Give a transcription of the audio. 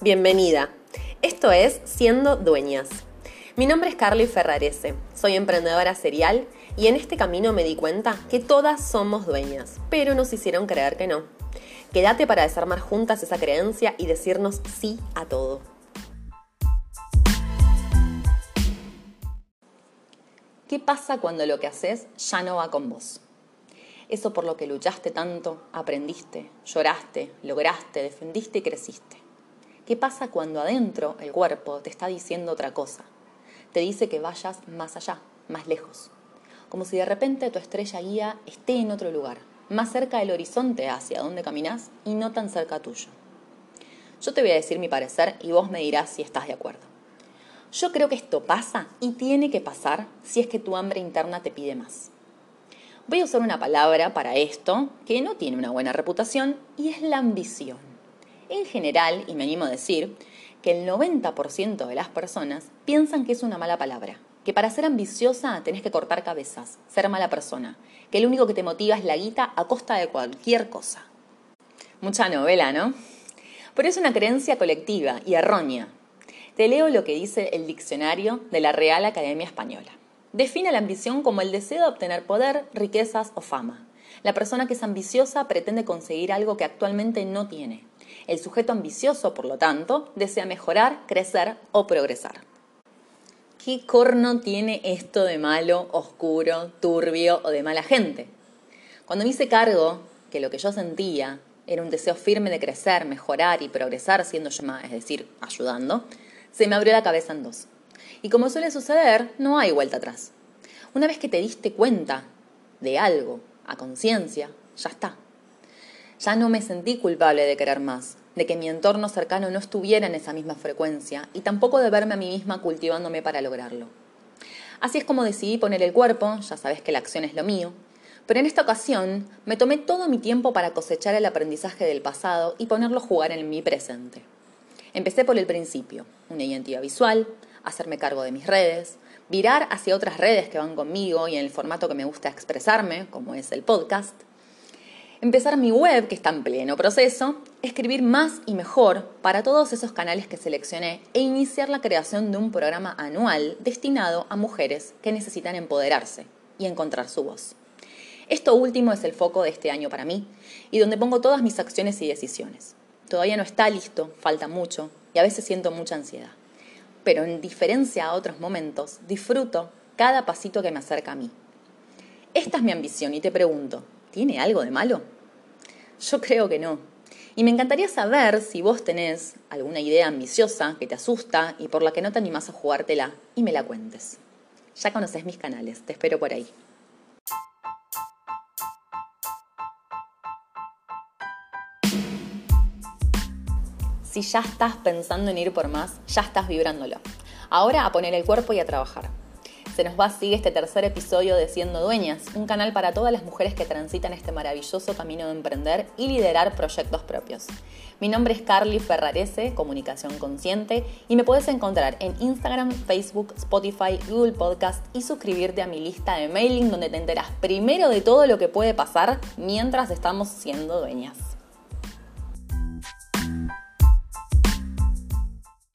Bienvenida. Esto es Siendo Dueñas. Mi nombre es Carly Ferrarese, soy emprendedora serial y en este camino me di cuenta que todas somos dueñas, pero nos hicieron creer que no. Quédate para desarmar juntas esa creencia y decirnos sí a todo. ¿Qué pasa cuando lo que haces ya no va con vos? Eso por lo que luchaste tanto, aprendiste, lloraste, lograste, defendiste y creciste. ¿Qué pasa cuando adentro el cuerpo te está diciendo otra cosa? Te dice que vayas más allá, más lejos. Como si de repente tu estrella guía esté en otro lugar, más cerca del horizonte hacia donde caminas y no tan cerca tuyo. Yo te voy a decir mi parecer y vos me dirás si estás de acuerdo. Yo creo que esto pasa y tiene que pasar si es que tu hambre interna te pide más. Voy a usar una palabra para esto que no tiene una buena reputación y es la ambición. En general, y me animo a decir, que el 90% de las personas piensan que es una mala palabra, que para ser ambiciosa tenés que cortar cabezas, ser mala persona, que lo único que te motiva es la guita a costa de cualquier cosa. Mucha novela, ¿no? Pero es una creencia colectiva y errónea. Te leo lo que dice el diccionario de la Real Academia Española. Define la ambición como el deseo de obtener poder, riquezas o fama. La persona que es ambiciosa pretende conseguir algo que actualmente no tiene. El sujeto ambicioso, por lo tanto, desea mejorar, crecer o progresar. ¿Qué corno tiene esto de malo, oscuro, turbio o de mala gente? Cuando me hice cargo que lo que yo sentía era un deseo firme de crecer, mejorar y progresar siendo yo es decir, ayudando, se me abrió la cabeza en dos. Y como suele suceder, no hay vuelta atrás. Una vez que te diste cuenta de algo a conciencia, ya está. Ya no me sentí culpable de querer más, de que mi entorno cercano no estuviera en esa misma frecuencia y tampoco de verme a mí misma cultivándome para lograrlo. Así es como decidí poner el cuerpo, ya sabes que la acción es lo mío, pero en esta ocasión me tomé todo mi tiempo para cosechar el aprendizaje del pasado y ponerlo a jugar en mi presente. Empecé por el principio, una identidad visual, hacerme cargo de mis redes, virar hacia otras redes que van conmigo y en el formato que me gusta expresarme, como es el podcast, empezar mi web, que está en pleno proceso, escribir más y mejor para todos esos canales que seleccioné e iniciar la creación de un programa anual destinado a mujeres que necesitan empoderarse y encontrar su voz. Esto último es el foco de este año para mí y donde pongo todas mis acciones y decisiones. Todavía no está listo, falta mucho y a veces siento mucha ansiedad pero en diferencia a otros momentos, disfruto cada pasito que me acerca a mí. Esta es mi ambición y te pregunto, ¿tiene algo de malo? Yo creo que no. Y me encantaría saber si vos tenés alguna idea ambiciosa que te asusta y por la que no te animás a jugártela y me la cuentes. Ya conoces mis canales, te espero por ahí. Si ya estás pensando en ir por más, ya estás vibrándolo. Ahora a poner el cuerpo y a trabajar. Se nos va así este tercer episodio de Siendo Dueñas, un canal para todas las mujeres que transitan este maravilloso camino de emprender y liderar proyectos propios. Mi nombre es Carly Ferrarese, Comunicación Consciente, y me puedes encontrar en Instagram, Facebook, Spotify, Google Podcast y suscribirte a mi lista de mailing donde te enteras primero de todo lo que puede pasar mientras estamos siendo dueñas.